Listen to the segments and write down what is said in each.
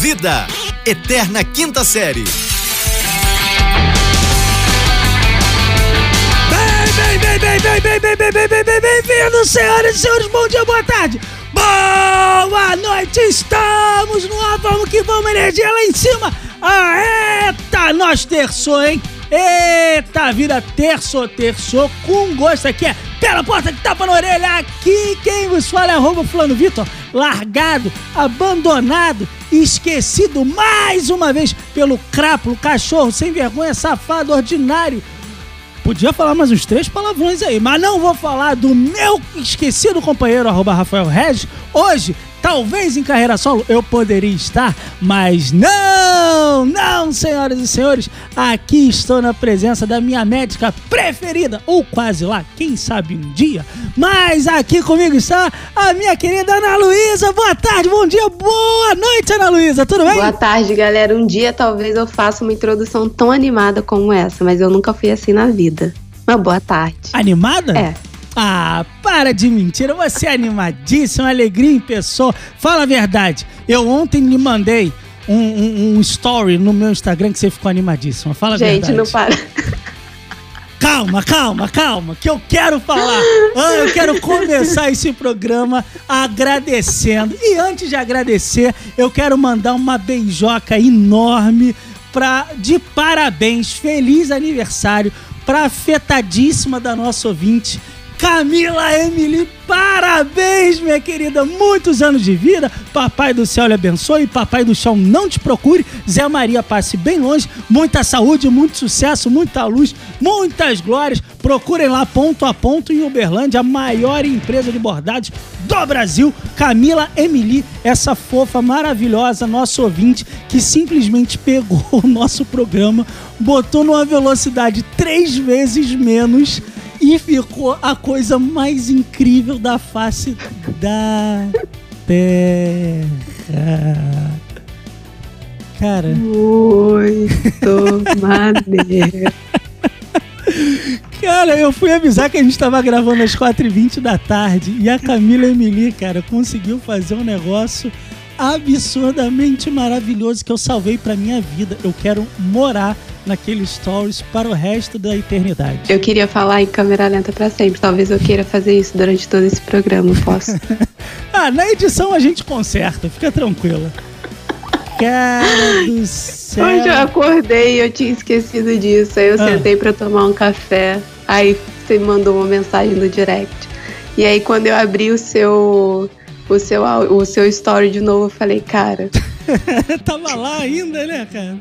Vida, Eterna Quinta Série. Bem, bem, bem, bem, bem, bem, bem, bem, bem, bem, bem-vindos, senhoras e senhores, bom dia, boa tarde, boa noite, estamos no ar, vamos que vamos, energia lá em cima, ah, eita, nós terçou, hein, eita, vira terçou, terçou, com gosto aqui, é pela porta que tapa na orelha, aqui quem vos fala é arroba fulano Vitor, largado, abandonado, esquecido mais uma vez pelo crápulo, cachorro, sem vergonha, safado, ordinário, Podia falar mais uns três palavrões aí, mas não vou falar do meu esquecido companheiro, arroba Rafael Regis. Hoje, talvez em carreira solo eu poderia estar, mas não, não, senhoras e senhores. Aqui estou na presença da minha médica preferida, ou quase lá, quem sabe um dia. Mas aqui comigo está a minha querida Ana Luísa. Boa tarde, bom dia, boa noite, Ana Luísa, tudo bem? Boa tarde, galera. Um dia talvez eu faça uma introdução tão animada como essa, mas eu nunca fui assim na vida. Uma boa tarde. Animada? É. Ah, para de mentira. Você é animadíssima, alegria em pessoa. Fala a verdade. Eu ontem lhe mandei um, um, um story no meu Instagram que você ficou animadíssima. Fala a Gente, verdade. não para. Calma, calma, calma, que eu quero falar. Ah, eu quero começar esse programa agradecendo. E antes de agradecer, eu quero mandar uma beijoca enorme pra, de parabéns, feliz aniversário pra afetadíssima da nossa ouvinte, Camila Emily, parabéns, minha querida. Muitos anos de vida. Papai do céu lhe abençoe. Papai do chão não te procure. Zé Maria passe bem longe. Muita saúde, muito sucesso, muita luz, muitas glórias. Procurem lá ponto a ponto em Uberlândia, a maior empresa de bordados do Brasil. Camila Emily, essa fofa maravilhosa, nosso ouvinte, que simplesmente pegou o nosso programa, botou numa velocidade três vezes menos e ficou a coisa mais incrível da face da Terra. Cara, Muito maneiro. cara, eu fui avisar que a gente tava gravando às 4h20 da tarde e a Camila Emily, cara, conseguiu fazer um negócio absurdamente maravilhoso que eu salvei pra minha vida. Eu quero morar naquele stories para o resto da eternidade. Eu queria falar em câmera lenta pra sempre. Talvez eu queira fazer isso durante todo esse programa. Posso? Ah, na edição a gente conserta, fica tranquila. Cara do céu. Hoje eu acordei e eu tinha esquecido disso. Aí eu Ah. sentei pra tomar um café. Aí você mandou uma mensagem no direct. E aí quando eu abri o seu o seu o seu story de novo, eu falei, cara, Tava lá ainda, né, cara?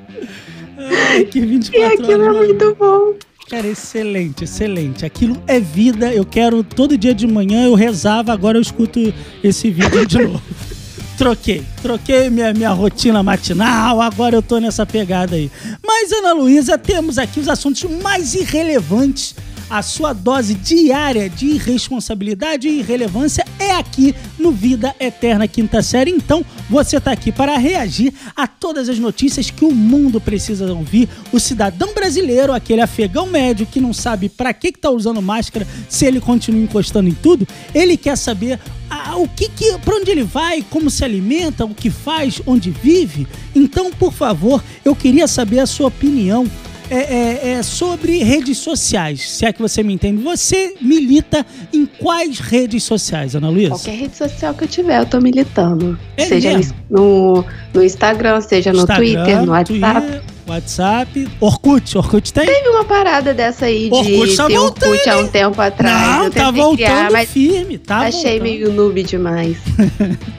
Ai, que e 24 aquilo é horas. muito bom. Cara, excelente, excelente. Aquilo é vida. Eu quero todo dia de manhã eu rezava, agora eu escuto esse vídeo de novo. Troquei, troquei minha, minha rotina matinal, agora eu tô nessa pegada aí. Mas, Ana Luísa, temos aqui os assuntos mais irrelevantes. A sua dose diária de irresponsabilidade e irrelevância é aqui no Vida Eterna Quinta Série. Então, você tá aqui para reagir a todas as notícias que o mundo precisa ouvir. O cidadão brasileiro, aquele afegão médio que não sabe para que que tá usando máscara se ele continua encostando em tudo, ele quer saber ah, o que que, para onde ele vai, como se alimenta, o que faz, onde vive. Então, por favor, eu queria saber a sua opinião é, é, é sobre redes sociais, se é que você me entende. Você milita em quais redes sociais, Ana Luísa? Qualquer rede social que eu tiver, eu tô militando. É seja mesmo? no, no Instagram, seja no Instagram, Twitter, no WhatsApp. Twitter, WhatsApp, Orkut, Orkut tem? Teve uma parada dessa aí de Orkut tá ter voltando, Orkut há um tempo atrás. Não, tá voltando criar, mas firme, tá achei voltando. meio noob demais.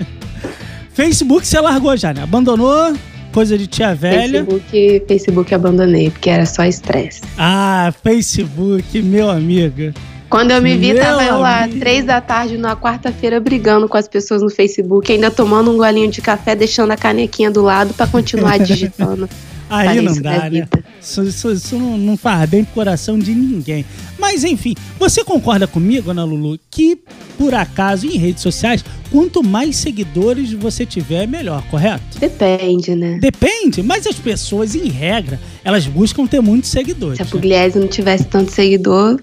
Facebook você largou já, né? Abandonou, coisa de tia velha. Facebook, Facebook abandonei, porque era só estresse. Ah, Facebook, meu amigo. Quando eu me vi, Meu tava eu lá, três da tarde, na quarta-feira, brigando com as pessoas no Facebook, ainda tomando um golinho de café, deixando a canequinha do lado pra continuar digitando. Aí não dá, né? Isso, isso- isso não, faz bem pro coração de ninguém. Mas enfim, você concorda comigo, Ana Lulu, que por acaso em redes sociais, quanto mais seguidores você tiver, melhor, correto? Depende, né? Depende, mas as pessoas, em regra, elas buscam ter muitos seguidores. Se a né? Pugliese não tivesse tanto seguidor,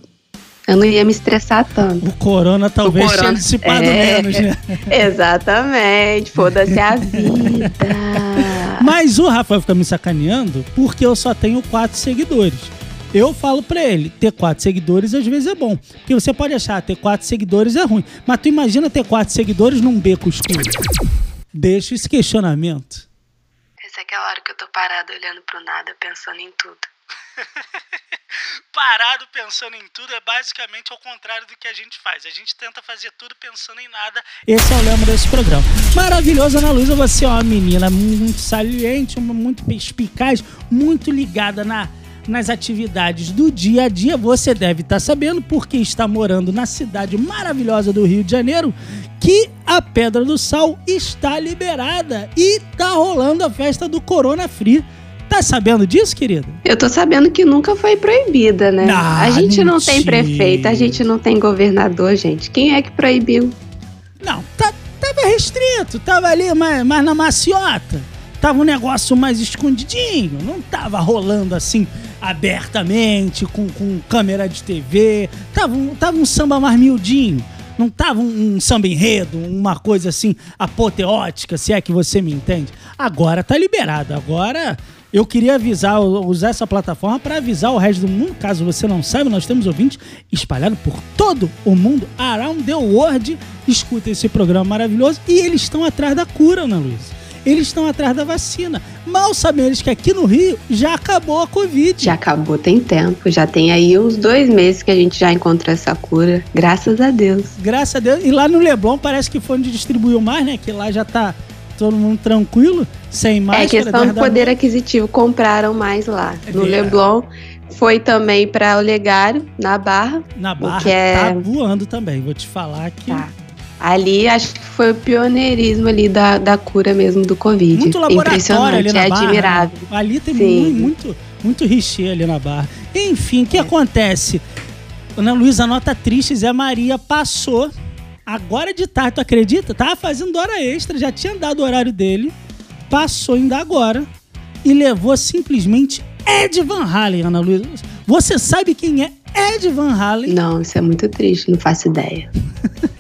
Eu não ia me estressar tanto. O corona talvez o corona, tenha dissipado é, menos, né? Exatamente, foda-se a vida. Mas o Rafael fica me sacaneando porque eu só tenho quatro seguidores. Eu falo pra ele, ter quatro seguidores às vezes é bom. Porque você pode achar ter quatro seguidores é ruim. Mas tu imagina ter quatro seguidores num beco escuro. Deixa esse questionamento. Essa é aquela hora que eu tô parado olhando pro nada, pensando em tudo. Parado pensando em tudo é basicamente ao contrário do que a gente faz. A gente tenta fazer tudo pensando em nada. Esse é o lema desse programa. Maravilhosa, Ana Luísa. Você é uma menina muito saliente, muito perspicaz, muito ligada na nas atividades do dia a dia, você deve estar sabendo, porque está morando na cidade maravilhosa do Rio de Janeiro, que a Pedra do Sal está liberada e tá rolando a festa do Corona Free. Tá sabendo disso, querida? Eu tô sabendo que nunca foi proibida, né? Ah, a gente mentira. não tem prefeito, a gente não tem governador, gente. Quem é que proibiu? Não, tá, tava restrito, tava ali mais, mais na maciota. Tava um negócio mais escondidinho, não tava rolando assim abertamente, com, com câmera de TV. Tava tava um samba mais miudinho. Não tava um, um samba enredo, uma coisa assim apoteótica, se é que você me entende. Agora tá liberado. Agora eu queria avisar, usar essa plataforma para avisar o resto do mundo. Caso você não saiba, nós temos ouvintes espalhados por todo o mundo, around the world. Escuta esse programa maravilhoso e eles estão atrás da cura, Ana Luiz eles estão atrás da vacina. Mal sabem eles que aqui no Rio já acabou a Covid. Já acabou, tem tempo. Já tem aí uns dois meses que a gente já encontrou essa cura. Graças a Deus. Graças a Deus. E lá no Leblon parece que foi onde distribuiu mais, né? Que lá já tá todo mundo tranquilo, sem máscara. É questão de poder aquisitivo, compraram mais lá. É no Leblon foi também para o Legário, na Barra. Na Barra, que é... tá voando também, vou te falar que... Tá. Ali acho que foi o pioneirismo ali da, da cura mesmo do Covid. Muito laboratório ali na é Barra. admirável. Ali tem Sim. muito, muito richê ali na Barra. Enfim, o que é. acontece? Ana Luísa, nota triste, Zé Maria passou agora de tarde, tu acredita? Tava fazendo hora extra, já tinha dado o horário dele, passou ainda agora e levou simplesmente Ed Van Halen, Ana Luísa. Você sabe quem é Ed Van Halen? Não, isso é muito triste, não faço ideia.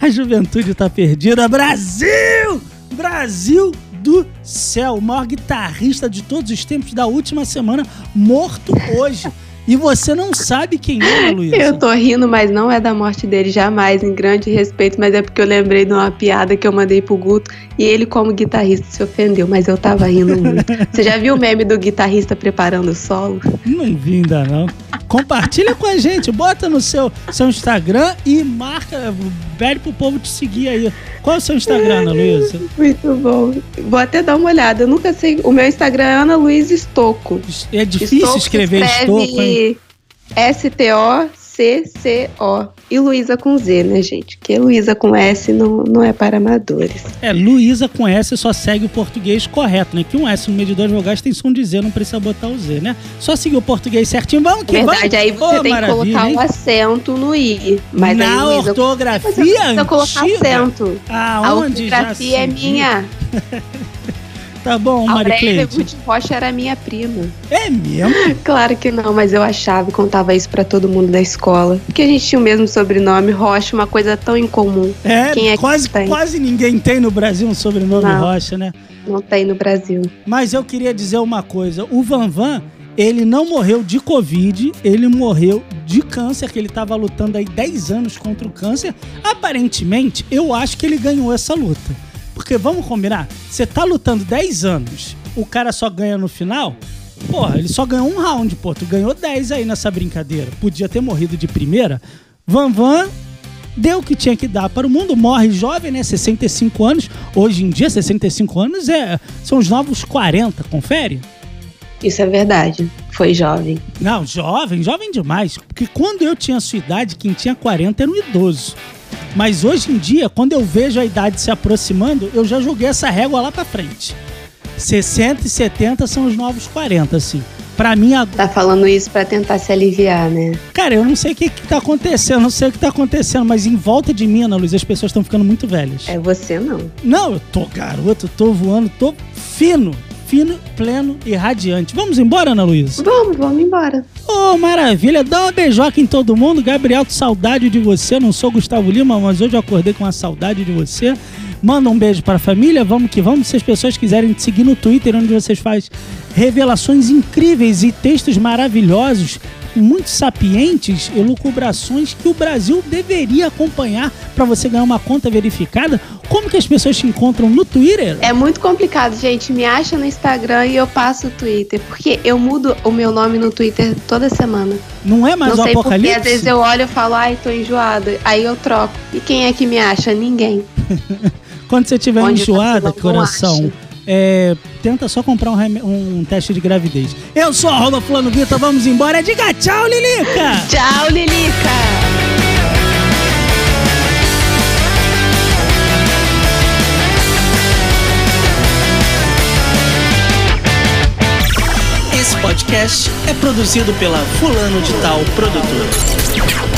A juventude tá perdida. Brasil! Brasil do céu! O maior guitarrista de todos os tempos da última semana, morto hoje. E você não sabe quem é, Luísa. Eu tô rindo, mas não é da morte dele, jamais, em grande respeito, mas é porque eu lembrei de uma piada que eu mandei pro Guto e ele, como guitarrista, se ofendeu, mas eu tava rindo muito. Você já viu o meme do guitarrista preparando o solo? Não vi ainda, não. Compartilha com a gente, bota no seu, seu Instagram e marca, pede pro povo te seguir aí. Qual é o seu Instagram, Ana Luísa? Muito bom. Vou até dar uma olhada. Eu nunca sei. O meu Instagram é Ana Luísa Estocco. É difícil Estocco escrever Estocco, hein? S-T-O C-C-O. E Luísa com Z, né, gente? Porque Luísa com S não, não é para amadores. É, Luísa com S só segue o português correto, né? Que um S no meio de dois vogais tem som de Z, não precisa botar o Z, né? Só seguir o português certinho. Vamos que Verdade, vamos. aí você oh, tem que colocar o um acento no I. Mas Na aí, Luísa, ortografia você precisa colocar acento. a ortografia é minha. Tá bom, Maricleide. Aurélia Rocha era minha prima. É mesmo? Claro que não, mas eu achava e contava isso para todo mundo da escola. Porque a gente tinha o mesmo sobrenome, Rocha, uma coisa tão incomum. É, Quem é quase, que quase ninguém tem no Brasil um sobrenome não, Rocha, né? Não tem no Brasil. Mas eu queria dizer uma coisa. O Van Van, ele não morreu de Covid, ele morreu de câncer, que ele estava lutando aí 10 anos contra o câncer. Aparentemente, eu acho que ele ganhou essa luta. Porque vamos combinar, você tá lutando 10 anos, o cara só ganha no final. Porra, ele só ganhou um round, pô. Tu ganhou 10 aí nessa brincadeira. Podia ter morrido de primeira. Van Van deu o que tinha que dar para o mundo. Morre jovem, né? 65 anos. Hoje em dia, 65 anos é, são os novos 40, confere? Isso é verdade. Foi jovem. Não, jovem, jovem demais. Porque quando eu tinha a sua idade, quem tinha 40 era um idoso. Mas hoje em dia, quando eu vejo a idade se aproximando, eu já joguei essa régua lá pra frente. 60 e 70 são os novos 40, assim. Pra mim agora. Tá falando isso para tentar se aliviar, né? Cara, eu não sei o que, que tá acontecendo, não sei o que tá acontecendo, mas em volta de mim, Ana Luz, as pessoas estão ficando muito velhas. É você não. Não, eu tô garoto, tô voando, tô fino fino, pleno e radiante. Vamos embora, Ana Luísa? Vamos, vamos embora. Ô, maravilha. Dá uma beijoca em todo mundo. Gabriel, saudade de você. Não sou Gustavo Lima, mas hoje eu acordei com uma saudade de você. Manda um beijo para a família, vamos que vamos. Se as pessoas quiserem te seguir no Twitter, onde vocês fazem revelações incríveis e textos maravilhosos, muito sapientes, elucubrações que o Brasil deveria acompanhar para você ganhar uma conta verificada. Como que as pessoas te encontram no Twitter? É muito complicado, gente. Me acha no Instagram e eu passo o Twitter. Porque eu mudo o meu nome no Twitter toda semana. Não é mais Não o sei Apocalipse? porque às vezes eu olho e falo, ai, tô enjoada. Aí eu troco. E quem é que me acha? Ninguém. Quando você estiver Onde tá enjoada, coração, acha. É, tenta só comprar um, um teste de gravidez. Eu sou arroba Fulano Vitor, vamos embora. Diga tchau, Lilica! Tchau, Lilica! Esse podcast é produzido pela Fulano de Tal Produtora.